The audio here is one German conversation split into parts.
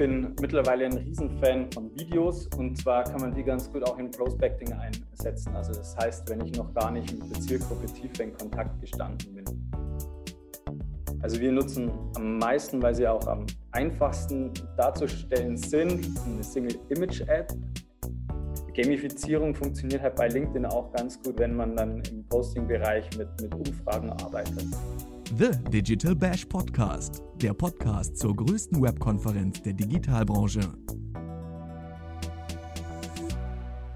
bin mittlerweile ein Riesenfan von Videos und zwar kann man die ganz gut auch in Prospecting einsetzen. Also das heißt, wenn ich noch gar nicht mit der Zielgruppe tiefer in Kontakt gestanden bin. Also wir nutzen am meisten, weil sie auch am einfachsten darzustellen sind, eine Single Image Ad. Gamifizierung funktioniert halt bei LinkedIn auch ganz gut, wenn man dann im Posting-Bereich mit, mit Umfragen arbeitet. The Digital Bash Podcast, der Podcast zur größten Webkonferenz der Digitalbranche.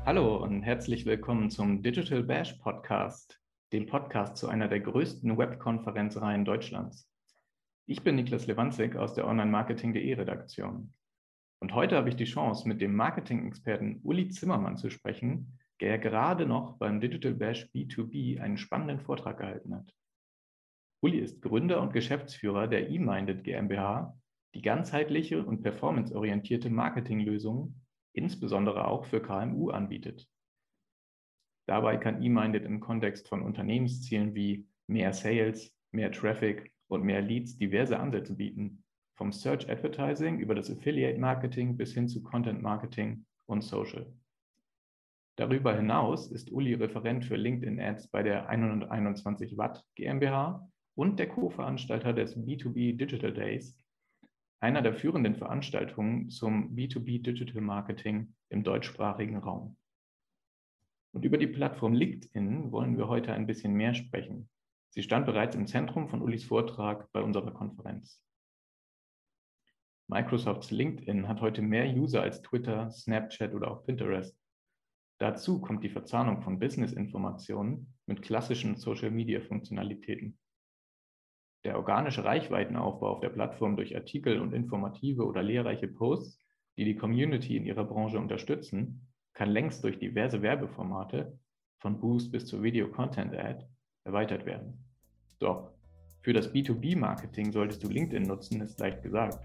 Hallo und herzlich willkommen zum Digital Bash Podcast, dem Podcast zu einer der größten Webkonferenzreihen Deutschlands. Ich bin Niklas Lewandzig aus der Online-Marketing.de Redaktion. Und heute habe ich die Chance, mit dem Marketing-Experten Uli Zimmermann zu sprechen, der gerade noch beim Digital Bash B2B einen spannenden Vortrag gehalten hat. Uli ist Gründer und Geschäftsführer der eMinded GmbH, die ganzheitliche und performanceorientierte Marketinglösungen insbesondere auch für KMU anbietet. Dabei kann eMinded im Kontext von Unternehmenszielen wie mehr Sales, mehr Traffic und mehr Leads diverse Ansätze bieten, vom Search Advertising über das Affiliate Marketing bis hin zu Content Marketing und Social. Darüber hinaus ist Uli Referent für LinkedIn Ads bei der 121 Watt GmbH und der Co-Veranstalter des B2B Digital Days, einer der führenden Veranstaltungen zum B2B Digital Marketing im deutschsprachigen Raum. Und über die Plattform LinkedIn wollen wir heute ein bisschen mehr sprechen. Sie stand bereits im Zentrum von Ulis Vortrag bei unserer Konferenz. Microsofts LinkedIn hat heute mehr User als Twitter, Snapchat oder auch Pinterest. Dazu kommt die Verzahnung von Business-Informationen mit klassischen Social-Media-Funktionalitäten. Der organische Reichweitenaufbau auf der Plattform durch Artikel und informative oder lehrreiche Posts, die die Community in ihrer Branche unterstützen, kann längst durch diverse Werbeformate, von Boost bis zur Video-Content-Ad, erweitert werden. Doch für das B2B-Marketing solltest du LinkedIn nutzen, ist leicht gesagt.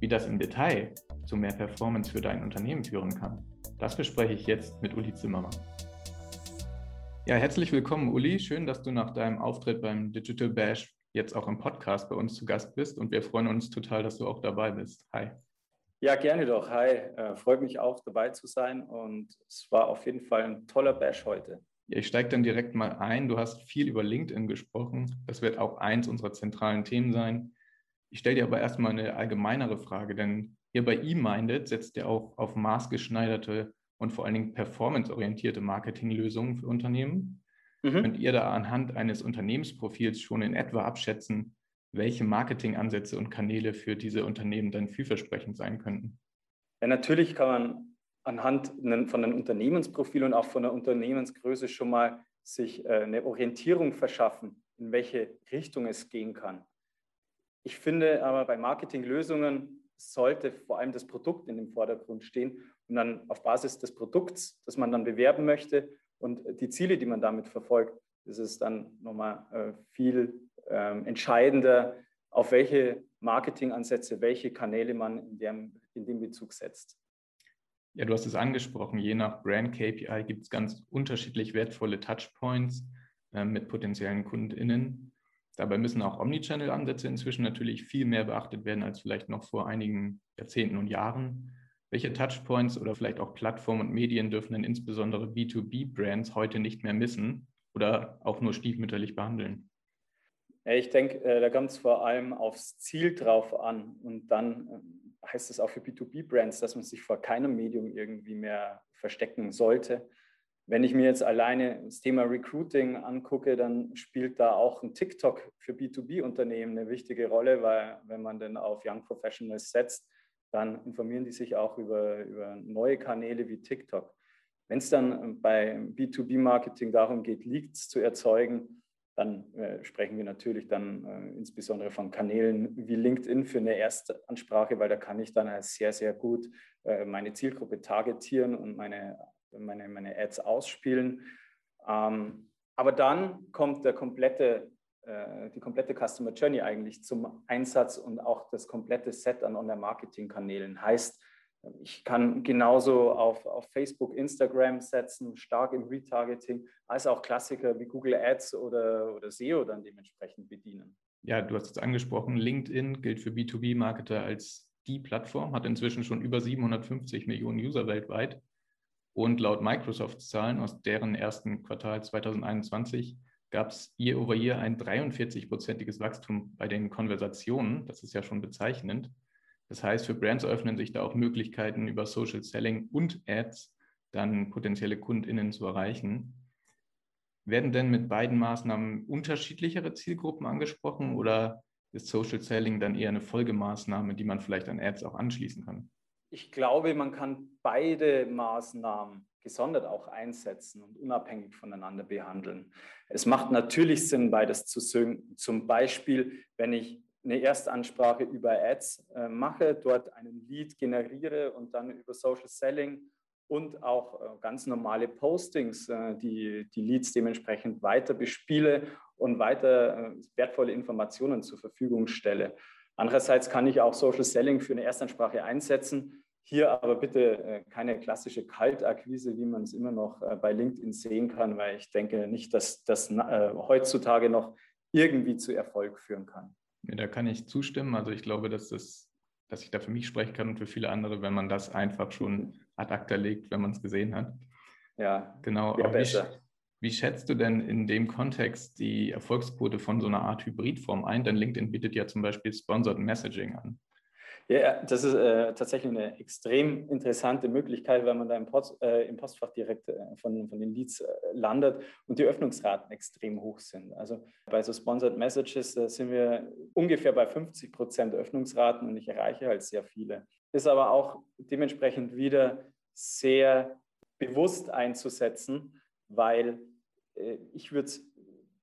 Wie das im Detail zu mehr Performance für dein Unternehmen führen kann, das bespreche ich jetzt mit Uli Zimmermann. Ja, herzlich willkommen, Uli. Schön, dass du nach deinem Auftritt beim Digital Bash jetzt auch im Podcast bei uns zu Gast bist und wir freuen uns total, dass du auch dabei bist. Hi. Ja, gerne doch. Hi, äh, freut mich auch dabei zu sein und es war auf jeden Fall ein toller Bash heute. Ja, ich steige dann direkt mal ein. Du hast viel über LinkedIn gesprochen. Das wird auch eins unserer zentralen Themen sein. Ich stelle dir aber erstmal eine allgemeinere Frage, denn ihr bei eMinded setzt ja auch auf maßgeschneiderte und vor allen Dingen performanceorientierte Marketinglösungen für Unternehmen. Mhm. Könnt ihr da anhand eines Unternehmensprofils schon in etwa abschätzen, welche Marketingansätze und Kanäle für diese Unternehmen dann vielversprechend sein könnten? Ja, natürlich kann man anhand von einem Unternehmensprofil und auch von der Unternehmensgröße schon mal sich äh, eine Orientierung verschaffen, in welche Richtung es gehen kann. Ich finde aber bei Marketinglösungen sollte vor allem das Produkt in dem Vordergrund stehen und dann auf Basis des Produkts, das man dann bewerben möchte und die Ziele, die man damit verfolgt, ist es dann nochmal äh, viel ähm, entscheidender, auf welche Marketingansätze, welche Kanäle man in dem, in dem Bezug setzt. Ja, du hast es angesprochen, je nach Brand KPI gibt es ganz unterschiedlich wertvolle Touchpoints äh, mit potenziellen KundInnen. Dabei müssen auch Omnichannel-Ansätze inzwischen natürlich viel mehr beachtet werden als vielleicht noch vor einigen Jahrzehnten und Jahren. Welche Touchpoints oder vielleicht auch Plattformen und Medien dürfen denn insbesondere B2B-Brands heute nicht mehr missen oder auch nur stiefmütterlich behandeln? Ich denke, äh, da kommt es vor allem aufs Ziel drauf an. Und dann ähm, heißt es auch für B2B-Brands, dass man sich vor keinem Medium irgendwie mehr verstecken sollte. Wenn ich mir jetzt alleine das Thema Recruiting angucke, dann spielt da auch ein TikTok für B2B-Unternehmen eine wichtige Rolle, weil wenn man dann auf Young Professionals setzt, dann informieren die sich auch über, über neue Kanäle wie TikTok. Wenn es dann bei B2B-Marketing darum geht, Leads zu erzeugen, dann äh, sprechen wir natürlich dann äh, insbesondere von Kanälen wie LinkedIn für eine Erstansprache, weil da kann ich dann sehr, sehr gut äh, meine Zielgruppe targetieren und meine, meine, meine Ads ausspielen. Ähm, aber dann kommt der komplette die komplette Customer Journey eigentlich zum Einsatz und auch das komplette Set an Online-Marketing-Kanälen. Heißt, ich kann genauso auf, auf Facebook, Instagram setzen, stark im Retargeting, als auch Klassiker wie Google Ads oder, oder SEO dann dementsprechend bedienen. Ja, du hast es angesprochen, LinkedIn gilt für B2B-Marketer als die Plattform, hat inzwischen schon über 750 Millionen User weltweit. Und laut Microsofts Zahlen aus deren ersten Quartal 2021 gab es year over year ein 43-prozentiges Wachstum bei den Konversationen. Das ist ja schon bezeichnend. Das heißt, für Brands öffnen sich da auch Möglichkeiten über Social Selling und Ads dann potenzielle KundInnen zu erreichen. Werden denn mit beiden Maßnahmen unterschiedlichere Zielgruppen angesprochen oder ist Social Selling dann eher eine Folgemaßnahme, die man vielleicht an Ads auch anschließen kann? Ich glaube, man kann beide Maßnahmen gesondert auch einsetzen und unabhängig voneinander behandeln. Es macht natürlich Sinn, beides zu singen. Zum Beispiel, wenn ich eine Erstansprache über Ads äh, mache, dort einen Lead generiere und dann über Social Selling und auch äh, ganz normale Postings, äh, die die Leads dementsprechend weiter bespiele und weiter äh, wertvolle Informationen zur Verfügung stelle. Andererseits kann ich auch Social Selling für eine Erstansprache einsetzen. Hier aber bitte keine klassische Kaltakquise, wie man es immer noch bei LinkedIn sehen kann, weil ich denke nicht, dass das heutzutage noch irgendwie zu Erfolg führen kann. Ja, da kann ich zustimmen. Also ich glaube, dass das dass ich da für mich sprechen kann und für viele andere, wenn man das einfach schon ad acta legt, wenn man es gesehen hat. Ja, genau. Ja, besser. Wie, wie, schätzt du denn in dem Kontext die Erfolgsquote von so einer Art Hybridform ein? Denn LinkedIn bietet ja zum Beispiel Sponsored Messaging an. Ja, das ist äh, tatsächlich eine extrem interessante Möglichkeit, weil man da im, Post, äh, im Postfach direkt äh, von, von den Leads äh, landet und die Öffnungsraten extrem hoch sind. Also bei so Sponsored Messages sind wir ungefähr bei 50 Prozent Öffnungsraten und ich erreiche halt sehr viele. Ist aber auch dementsprechend wieder sehr bewusst einzusetzen, weil äh, ich würde es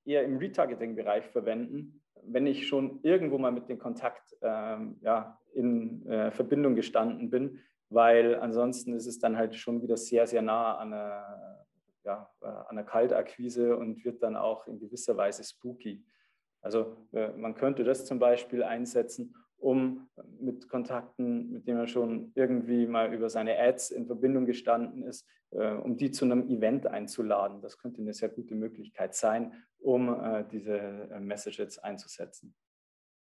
eher im Retargeting-Bereich verwenden, wenn ich schon irgendwo mal mit dem Kontakt ähm, ja, in äh, Verbindung gestanden bin, weil ansonsten ist es dann halt schon wieder sehr, sehr nah an einer, ja, äh, an einer Kaltakquise und wird dann auch in gewisser Weise spooky. Also äh, man könnte das zum Beispiel einsetzen, um mit Kontakten, mit denen man schon irgendwie mal über seine Ads in Verbindung gestanden ist, äh, um die zu einem Event einzuladen. Das könnte eine sehr gute Möglichkeit sein, um äh, diese äh, Messages einzusetzen.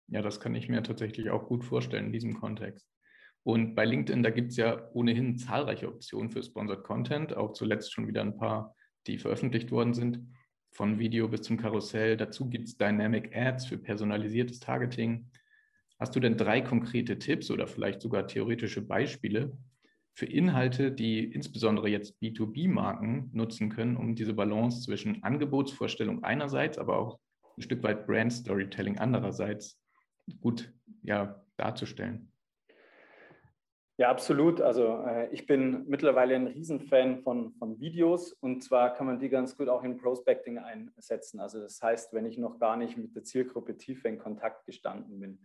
Ja, das kann ich mir tatsächlich auch gut vorstellen in diesem Kontext. Und bei LinkedIn, da gibt es ja ohnehin zahlreiche Optionen für Sponsored Content, auch zuletzt schon wieder ein paar, die veröffentlicht worden sind, von Video bis zum Karussell. Dazu gibt es Dynamic Ads für personalisiertes Targeting. Hast du denn drei konkrete Tipps oder vielleicht sogar theoretische Beispiele für Inhalte, die insbesondere jetzt B2B-Marken nutzen können, um diese Balance zwischen Angebotsvorstellung einerseits, aber auch ein Stück weit Brand Storytelling andererseits gut ja, darzustellen. Ja, absolut. Also äh, ich bin mittlerweile ein Riesenfan von, von Videos und zwar kann man die ganz gut auch in Prospecting einsetzen. Also das heißt, wenn ich noch gar nicht mit der Zielgruppe tiefer in Kontakt gestanden bin.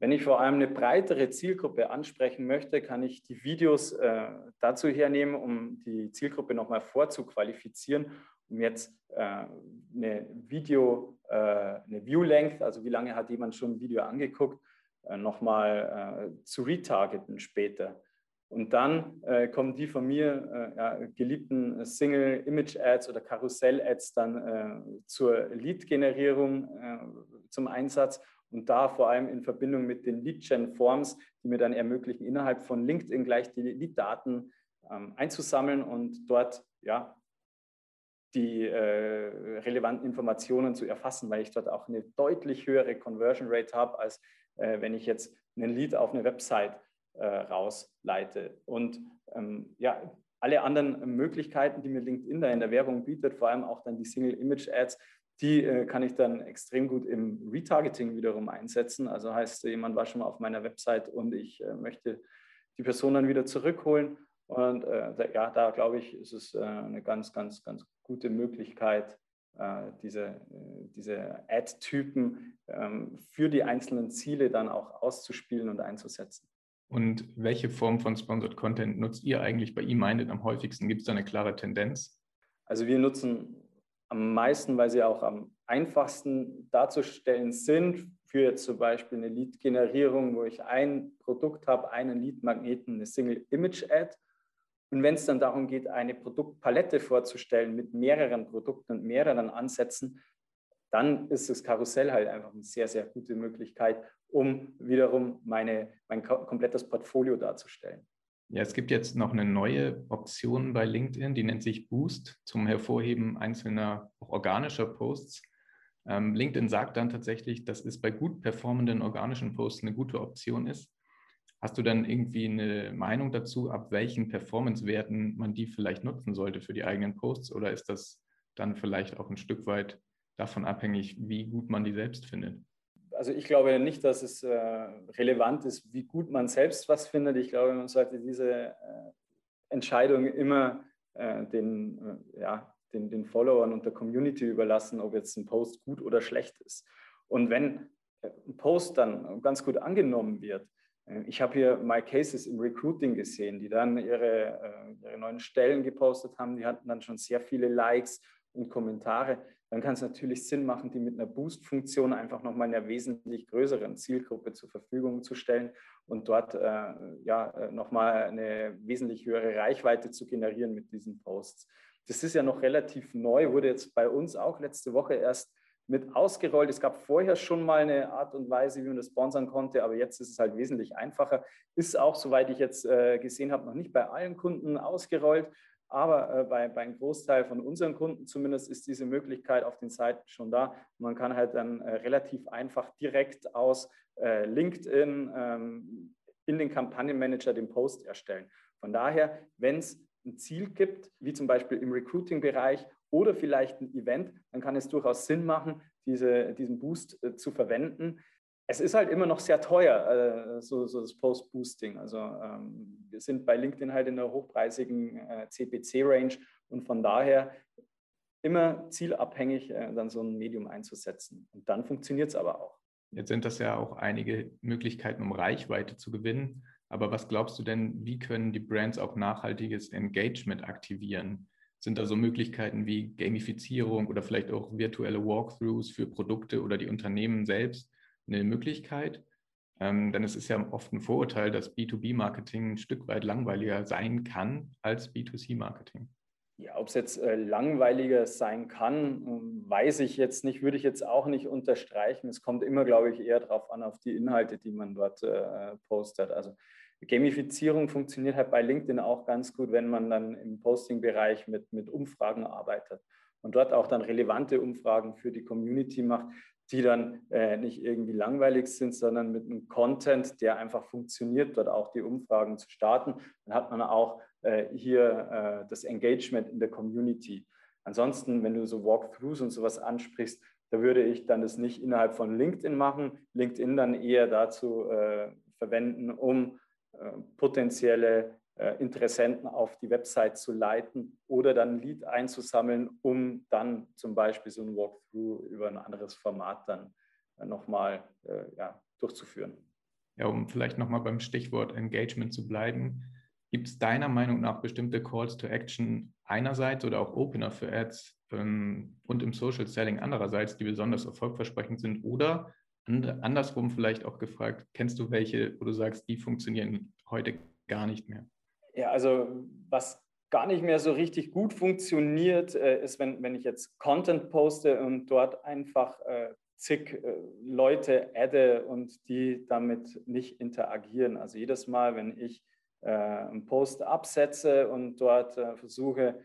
Wenn ich vor allem eine breitere Zielgruppe ansprechen möchte, kann ich die Videos äh, dazu hernehmen, um die Zielgruppe nochmal vorzuqualifizieren, um jetzt äh, eine Video, äh, eine View-Length, also wie lange hat jemand schon ein Video angeguckt, äh, nochmal äh, zu retargeten später. Und dann äh, kommen die von mir ja, geliebten Single-Image-Ads oder Karussell-Ads dann zur Lead-Generierung zum Einsatz und da vor allem in Verbindung mit den Lead-Gen-Forms, die mir dann ermöglichen, innerhalb von LinkedIn gleich die Lead-Daten ähm, einzusammeln und dort ja, die äh, relevanten Informationen zu erfassen, weil ich dort auch eine deutlich höhere Conversion Rate habe, als äh, wenn ich jetzt einen Lead auf eine Website äh, rausleite. Und ähm, ja, alle anderen Möglichkeiten, die mir LinkedIn da in der Werbung bietet, vor allem auch dann die Single Image Ads, die äh, kann ich dann extrem gut im Retargeting wiederum einsetzen. Also heißt, jemand war schon mal auf meiner Website und ich äh, möchte die Person dann wieder zurückholen. Und äh, da, ja, da glaube ich, ist es äh, eine ganz, ganz, ganz gute Möglichkeit, äh, diese, äh, diese Ad-Typen ähm, für die einzelnen Ziele dann auch auszuspielen und einzusetzen. Und welche Form von Sponsored Content nutzt ihr eigentlich bei eMinded am häufigsten? Gibt es da eine klare Tendenz? Also wir nutzen am meisten, weil sie auch am einfachsten darzustellen sind. Für zum Beispiel eine Lead-Generierung, wo ich ein Produkt habe, einen Lead-Magneten, eine Single-Image-Ad. Und wenn es dann darum geht, eine Produktpalette vorzustellen mit mehreren Produkten und mehreren Ansätzen, dann ist das Karussell halt einfach eine sehr, sehr gute Möglichkeit, um wiederum meine, mein komplettes Portfolio darzustellen. Ja, es gibt jetzt noch eine neue Option bei LinkedIn, die nennt sich Boost zum Hervorheben einzelner organischer Posts. Ähm, LinkedIn sagt dann tatsächlich, dass es bei gut performenden organischen Posts eine gute Option ist. Hast du dann irgendwie eine Meinung dazu, ab welchen Performance-Werten man die vielleicht nutzen sollte für die eigenen Posts? Oder ist das dann vielleicht auch ein Stück weit davon abhängig, wie gut man die selbst findet? Also ich glaube nicht, dass es äh, relevant ist, wie gut man selbst was findet. Ich glaube, man sollte diese äh, Entscheidung immer äh, den, äh, ja, den, den Followern und der Community überlassen, ob jetzt ein Post gut oder schlecht ist. Und wenn äh, ein Post dann ganz gut angenommen wird, äh, ich habe hier My Cases im Recruiting gesehen, die dann ihre, ihre neuen Stellen gepostet haben. Die hatten dann schon sehr viele Likes und Kommentare. Dann kann es natürlich Sinn machen, die mit einer Boost-Funktion einfach nochmal einer wesentlich größeren Zielgruppe zur Verfügung zu stellen und dort äh, ja, äh, nochmal eine wesentlich höhere Reichweite zu generieren mit diesen Posts. Das ist ja noch relativ neu, wurde jetzt bei uns auch letzte Woche erst mit ausgerollt. Es gab vorher schon mal eine Art und Weise, wie man das sponsern konnte, aber jetzt ist es halt wesentlich einfacher. Ist auch, soweit ich jetzt äh, gesehen habe, noch nicht bei allen Kunden ausgerollt, aber äh, bei, bei einem Großteil von unseren Kunden zumindest ist diese Möglichkeit auf den Seiten schon da. Man kann halt dann äh, relativ einfach direkt aus äh, LinkedIn ähm, in den Kampagnenmanager den Post erstellen. Von daher, wenn es ein Ziel gibt, wie zum Beispiel im Recruiting-Bereich oder vielleicht ein Event, dann kann es durchaus Sinn machen, diese, diesen Boost äh, zu verwenden. Es ist halt immer noch sehr teuer, äh, so, so, das Post-Boosting. Also ähm, wir sind bei LinkedIn halt in der hochpreisigen äh, CPC-Range und von daher immer zielabhängig äh, dann so ein Medium einzusetzen. Und dann funktioniert es aber auch. Jetzt sind das ja auch einige Möglichkeiten, um Reichweite zu gewinnen. Aber was glaubst du denn, wie können die Brands auch nachhaltiges Engagement aktivieren? Sind da so Möglichkeiten wie Gamifizierung oder vielleicht auch virtuelle Walkthroughs für Produkte oder die Unternehmen selbst eine Möglichkeit? Ähm, denn es ist ja oft ein Vorurteil, dass B2B-Marketing ein Stück weit langweiliger sein kann als B2C-Marketing. Ja, ob es jetzt äh, langweiliger sein kann, ähm, weiß ich jetzt nicht, würde ich jetzt auch nicht unterstreichen. Es kommt immer, glaube ich, eher darauf an, auf die Inhalte, die man dort äh, postet. Also Gamifizierung funktioniert halt bei LinkedIn auch ganz gut, wenn man dann im Posting-Bereich mit, mit Umfragen arbeitet und dort auch dann relevante Umfragen für die Community macht, die dann äh, nicht irgendwie langweilig sind, sondern mit einem Content, der einfach funktioniert, dort auch die Umfragen zu starten. Dann hat man auch äh, hier äh, das Engagement in der Community. Ansonsten, wenn du so Walkthroughs und sowas ansprichst, da würde ich dann das nicht innerhalb von LinkedIn machen, LinkedIn dann eher dazu äh, verwenden, um äh, potenzielle Interessenten auf die Website zu leiten oder dann ein Lead einzusammeln, um dann zum Beispiel so ein Walkthrough über ein anderes Format dann äh, nochmal ja, durchzuführen. Ja, um vielleicht nochmal beim Stichwort Engagement zu bleiben, gibt es deiner Meinung nach bestimmte Calls to Action einerseits oder auch Opener für Ads ähm, und im Social Selling andererseits, die besonders erfolgversprechend sind oder andersrum vielleicht auch gefragt, kennst du welche, wo du sagst, die funktionieren heute gar nicht mehr? Ja, also was gar nicht mehr so richtig gut funktioniert, äh, ist, wenn, wenn ich jetzt Content poste und dort einfach äh, zig äh, Leute adde und die damit nicht interagieren. Also jedes Mal, wenn ich äh, einen Post absetze und dort äh, versuche,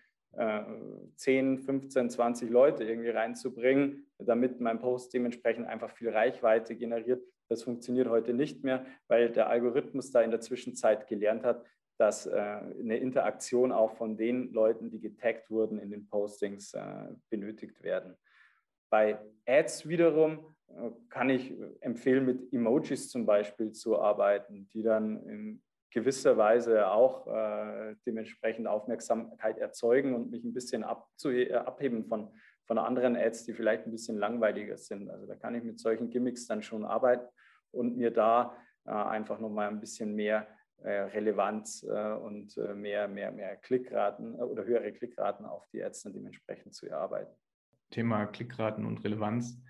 10, 15, 20 Leute irgendwie reinzubringen, damit mein Post dementsprechend einfach viel Reichweite generiert. Das funktioniert heute nicht mehr, weil der Algorithmus da in der Zwischenzeit gelernt hat, dass äh, eine Interaktion auch von den Leuten, die getaggt wurden in den Postings, äh, benötigt werden. Bei Ads wiederum äh, kann ich empfehlen, mit Emojis zum Beispiel zu arbeiten, die dann in gewisser Weise auch äh, dementsprechend Aufmerksamkeit erzeugen und mich ein bisschen äh, abheben von, von anderen Ads, die vielleicht ein bisschen langweiliger sind. Also da kann ich mit solchen Gimmicks dann schon arbeiten und mir da äh, einfach nochmal ein bisschen mehr äh, Relevanz äh, und äh, mehr, mehr, mehr Klickraten oder höhere Klickraten auf die Ads dann dementsprechend zu erarbeiten. Thema Klickraten und Relevanz.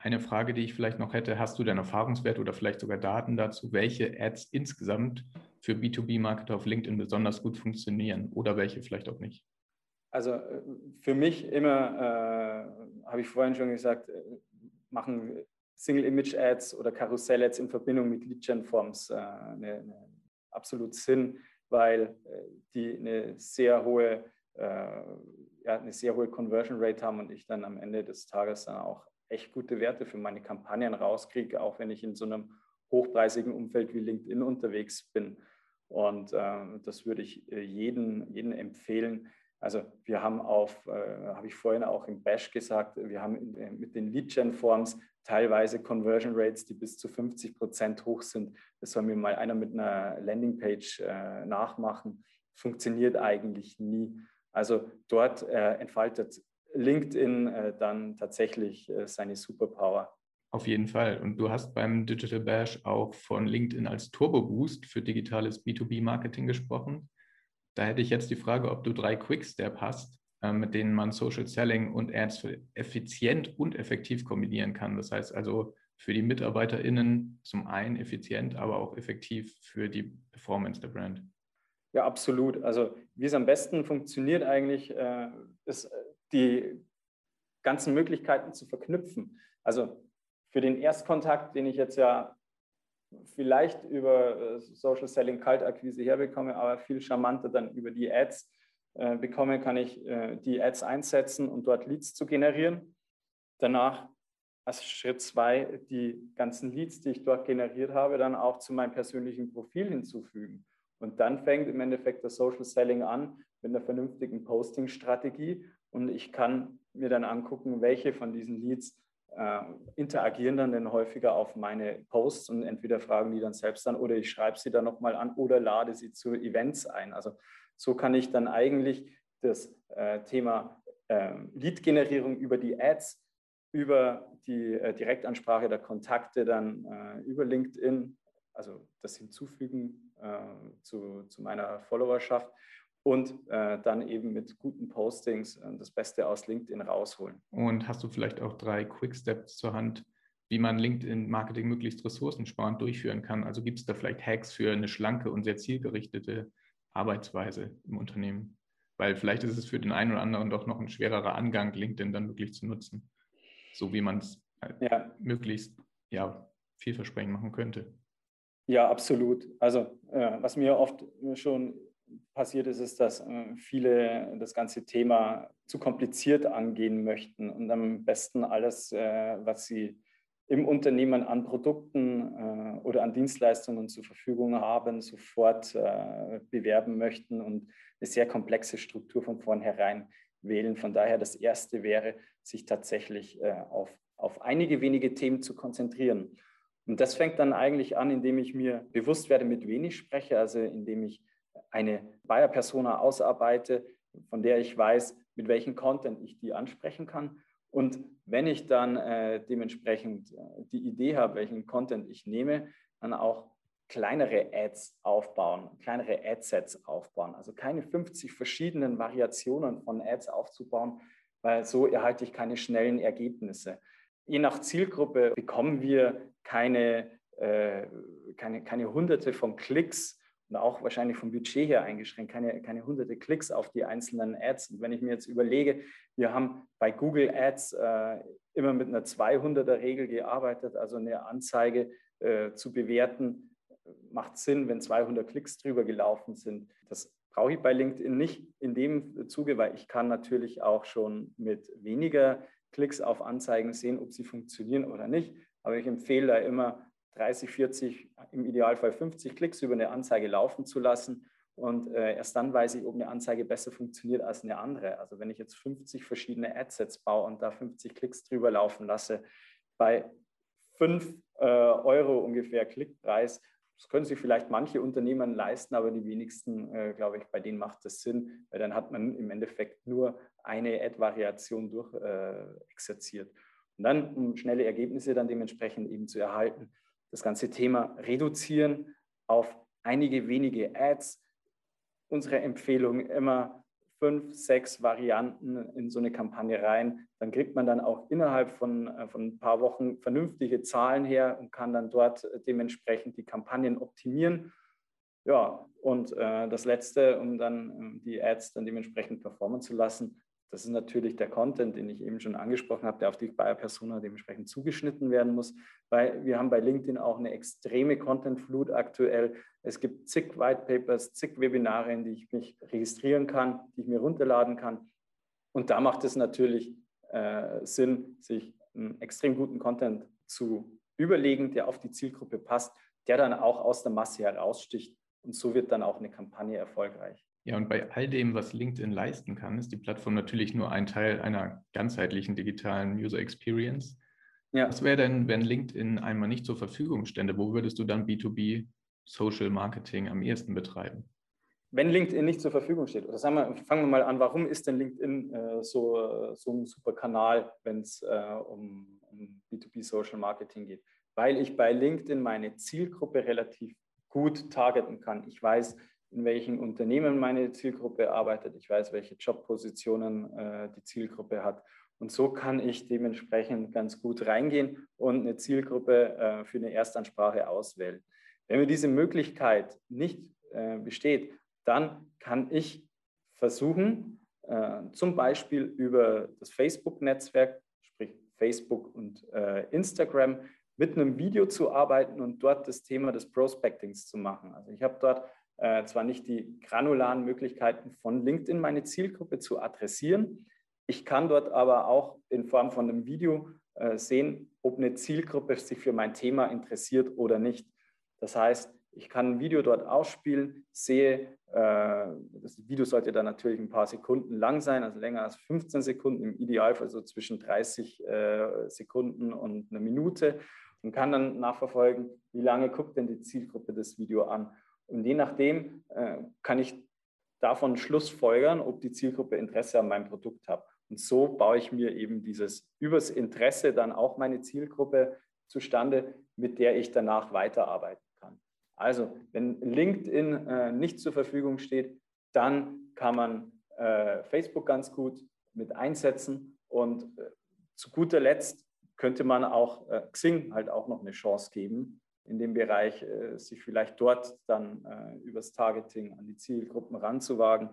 Eine Frage, die ich vielleicht noch hätte, hast du denn Erfahrungswert oder vielleicht sogar Daten dazu, welche Ads insgesamt für B2B-Marketer auf LinkedIn besonders gut funktionieren oder welche vielleicht auch nicht? Also äh, für mich immer, äh, habe ich vorhin schon gesagt, äh, machen Single-Image-Ads oder Karussell-Ads in Verbindung mit Lead-Gen-Forms äh, eine, eine absolut Sinn, weil äh, die eine sehr hohe, äh, ja, eine sehr hohe Conversion Rate haben und ich dann am Ende des Tages dann auch echt gute Werte für meine Kampagnen rauskriege, auch wenn ich in so einem hochpreisigen Umfeld wie LinkedIn unterwegs bin. Und äh, das würde ich äh, jedem, jedem empfehlen. Also wir haben auf, äh, habe ich vorhin auch im Bash gesagt, wir haben in, mit den Lead-Gen-Forms teilweise Conversion Rates, die bis zu 50 Prozent hoch sind. Das soll mir mal einer mit einer Landingpage äh, nachmachen. Funktioniert eigentlich nie. Also dort äh, entfaltet LinkedIn äh, dann tatsächlich äh, seine Superpower. Auf jeden Fall. Und du hast beim Digital Bash auch von LinkedIn als Turbo Boost für digitales B2B-Marketing gesprochen. Da hätte ich jetzt die Frage, ob du drei Quick-Step hast, mit denen man Social Selling und Ads effizient und effektiv kombinieren kann. Das heißt also für die MitarbeiterInnen zum einen effizient, aber auch effektiv für die Performance der Brand. Ja, absolut. Also wie es am besten funktioniert eigentlich, äh, ist äh, die ganzen Möglichkeiten zu verknüpfen. Also für den Erstkontakt, den ich jetzt ja vielleicht über Social Selling Kaltakquise herbekomme, aber viel charmanter dann über die Ads äh, bekomme, kann ich äh, die Ads einsetzen und dort Leads zu generieren. Danach als Schritt zwei die ganzen Leads, die ich dort generiert habe, dann auch zu meinem persönlichen Profil hinzufügen. Und dann fängt im Endeffekt das Social Selling an mit einer vernünftigen Posting-Strategie. Und ich kann mir dann angucken, welche von diesen Leads äh, interagieren dann denn häufiger auf meine Posts und entweder fragen die dann selbst an oder ich schreibe sie dann nochmal an oder lade sie zu Events ein. Also so kann ich dann eigentlich das äh, Thema äh, Lead-Generierung über die Ads, über die äh, Direktansprache der Kontakte dann äh, über LinkedIn, also das Hinzufügen äh, zu, zu meiner Followerschaft und äh, dann eben mit guten Postings das Beste aus LinkedIn rausholen. Und hast du vielleicht auch drei Quick Steps zur Hand, wie man LinkedIn-Marketing möglichst ressourcensparend durchführen kann? Also gibt es da vielleicht Hacks für eine schlanke und sehr zielgerichtete Arbeitsweise im Unternehmen? Weil vielleicht ist es für den einen oder anderen doch noch ein schwererer Angang, LinkedIn dann wirklich zu nutzen, so wie man es halt ja. möglichst ja, vielversprechend machen könnte. Ja, absolut. Also äh, was mir oft schon passiert ist, ist, dass äh, viele das ganze Thema zu kompliziert angehen möchten und am besten alles, äh, was sie im Unternehmen an Produkten äh, oder an Dienstleistungen zur Verfügung haben, sofort bewerben möchten und eine sehr komplexe Struktur von vornherein wählen. Von daher das Erste wäre, sich tatsächlich auf, auf einige wenige Themen zu konzentrieren. Und das fängt dann eigentlich an, indem ich mir bewusst werde, mit wen ich spreche, also indem ich eine Buyer-Persona ausarbeite, von der ich weiß, mit welchem Content ich die ansprechen kann. Und wenn ich dann äh, dementsprechend äh, die Idee habe, welchen Content ich nehme, dann auch kleinere Ads aufbauen, kleinere Adsets aufbauen. Also keine 50 verschiedenen Variationen von Ads aufzubauen, weil so erhalte ich keine schnellen Ergebnisse. Je nach Zielgruppe bekommen wir keine, äh, keine, keine hunderte von Klicks und auch wahrscheinlich vom Budget her eingeschränkt, keine, keine hunderte Klicks auf die einzelnen Ads. Und wenn ich mir jetzt überlege, wir haben bei Google Ads äh, immer mit einer 200er Regel gearbeitet, also eine Anzeige äh, zu bewerten, macht Sinn, wenn 200 Klicks drüber gelaufen sind. Das brauche ich bei LinkedIn nicht in dem Zuge, weil ich kann natürlich auch schon mit weniger Klicks auf Anzeigen sehen, ob sie funktionieren oder nicht. Aber ich empfehle da immer 30, 40, im Idealfall 50 Klicks über eine Anzeige laufen zu lassen. Und äh, erst dann weiß ich, ob eine Anzeige besser funktioniert als eine andere. Also wenn ich jetzt 50 verschiedene Adsets baue und da 50 Klicks drüber laufen lasse, bei 5 äh, Euro ungefähr Klickpreis, das können sich vielleicht manche Unternehmen leisten, aber die wenigsten, äh, glaube ich, bei denen macht das Sinn, weil dann hat man im Endeffekt nur eine Ad-Variation durch äh. Und dann, um schnelle Ergebnisse dann dementsprechend eben zu erhalten, das ganze Thema reduzieren auf einige wenige Ads. Unsere Empfehlung immer fünf, sechs Varianten in so eine Kampagne rein. Dann kriegt man dann auch innerhalb von, äh, von ein paar Wochen vernünftige Zahlen her und kann dann dort dementsprechend die Kampagnen optimieren. Ja, und äh, das Letzte, um dann äh, die Ads dann dementsprechend performen zu lassen, das ist natürlich der Content, den ich eben schon angesprochen habe, der auf die Buyer Persona dementsprechend zugeschnitten werden muss, weil wir haben bei LinkedIn auch eine extreme Content-Flut aktuell. Es gibt zig White Papers, zig Webinare, in die ich mich registrieren kann, die ich mir runterladen kann. Und da macht es natürlich äh, Sinn, sich einen extrem guten Content zu überlegen, der auf die Zielgruppe passt, der dann auch aus der Masse heraussticht. Und so wird dann auch eine Kampagne erfolgreich. Ja, und bei all dem, was LinkedIn leisten kann, ist die Plattform natürlich nur ein Teil einer ganzheitlichen digitalen User Experience. Ja. Was wäre denn, wenn LinkedIn einmal nicht zur Verfügung stände? Wo würdest du dann B2B Social Marketing am ehesten betreiben? Wenn LinkedIn nicht zur Verfügung steht, oder sagen wir, fangen wir mal an, warum ist denn LinkedIn äh, so, so ein super Kanal, wenn es äh, um, um B2B Social Marketing geht? Weil ich bei LinkedIn meine Zielgruppe relativ gut targeten kann. Ich weiß, in welchen Unternehmen meine Zielgruppe arbeitet. Ich weiß, welche Jobpositionen äh, die Zielgruppe hat. Und so kann ich dementsprechend ganz gut reingehen und eine Zielgruppe äh, für eine Erstansprache auswählen. Wenn mir diese Möglichkeit nicht äh, besteht, dann kann ich versuchen, äh, zum Beispiel über das Facebook-Netzwerk, sprich Facebook und äh, Instagram, mit einem Video zu arbeiten und dort das Thema des Prospectings zu machen. Also ich habe dort äh, zwar nicht die granularen Möglichkeiten von LinkedIn, meine Zielgruppe zu adressieren. Ich kann dort aber auch in Form von einem Video äh, sehen, ob eine Zielgruppe sich für mein Thema interessiert oder nicht. Das heißt, ich kann ein Video dort ausspielen, sehe, äh, das Video sollte dann natürlich ein paar Sekunden lang sein, also länger als 15 Sekunden, im Idealfall so zwischen 30 äh, Sekunden und eine Minute und kann dann nachverfolgen, wie lange guckt denn die Zielgruppe das Video an. Und je nachdem äh, kann ich davon Schlussfolgern, ob die Zielgruppe Interesse an meinem Produkt hat. Und so baue ich mir eben dieses übers Interesse dann auch meine Zielgruppe zustande, mit der ich danach weiterarbeiten kann. Also, wenn LinkedIn äh, nicht zur Verfügung steht, dann kann man äh, Facebook ganz gut mit einsetzen. Und äh, zu guter Letzt könnte man auch äh, Xing halt auch noch eine Chance geben, in dem Bereich, äh, sich vielleicht dort dann äh, übers Targeting an die Zielgruppen ranzuwagen.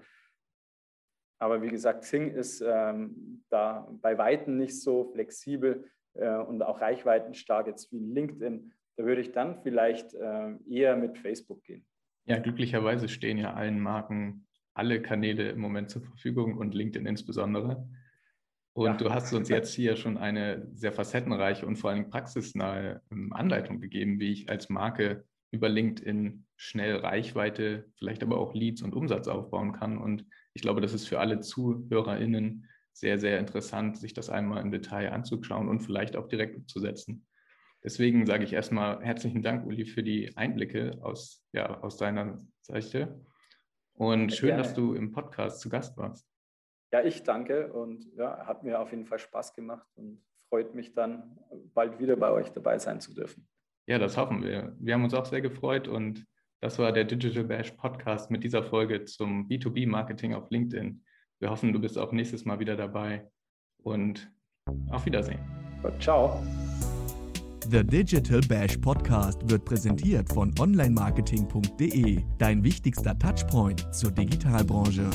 Aber wie gesagt, Xing ist ähm, da bei Weitem nicht so flexibel äh, und auch reichweitenstark jetzt wie LinkedIn. Da würde ich dann vielleicht äh, eher mit Facebook gehen. Ja, glücklicherweise stehen ja allen Marken alle Kanäle im Moment zur Verfügung und LinkedIn insbesondere. Und ja. du hast uns jetzt hier schon eine sehr facettenreiche und vor allem praxisnahe ähm, Anleitung gegeben, wie ich als Marke über LinkedIn schnell Reichweite, vielleicht aber auch Leads und Umsatz aufbauen kann. Und ich glaube, das ist für alle ZuhörerInnen sehr, sehr interessant, sich das einmal im Detail anzuschauen und vielleicht auch direkt umzusetzen. Deswegen sage ich erstmal herzlichen Dank, Uli, für die Einblicke aus, ja, aus deiner Seite. Und schön, dass du im Podcast zu Gast warst. Ja, ich danke und ja, hat mir auf jeden Fall Spaß gemacht und freut mich dann, bald wieder bei euch dabei sein zu dürfen. Ja, das hoffen wir. Wir haben uns auch sehr gefreut und das war der Digital Bash Podcast mit dieser Folge zum B2B-Marketing auf LinkedIn. Wir hoffen, du bist auch nächstes Mal wieder dabei und auf Wiedersehen. Ciao. The Digital Bash Podcast wird präsentiert von onlinemarketing.de, dein wichtigster Touchpoint zur Digitalbranche.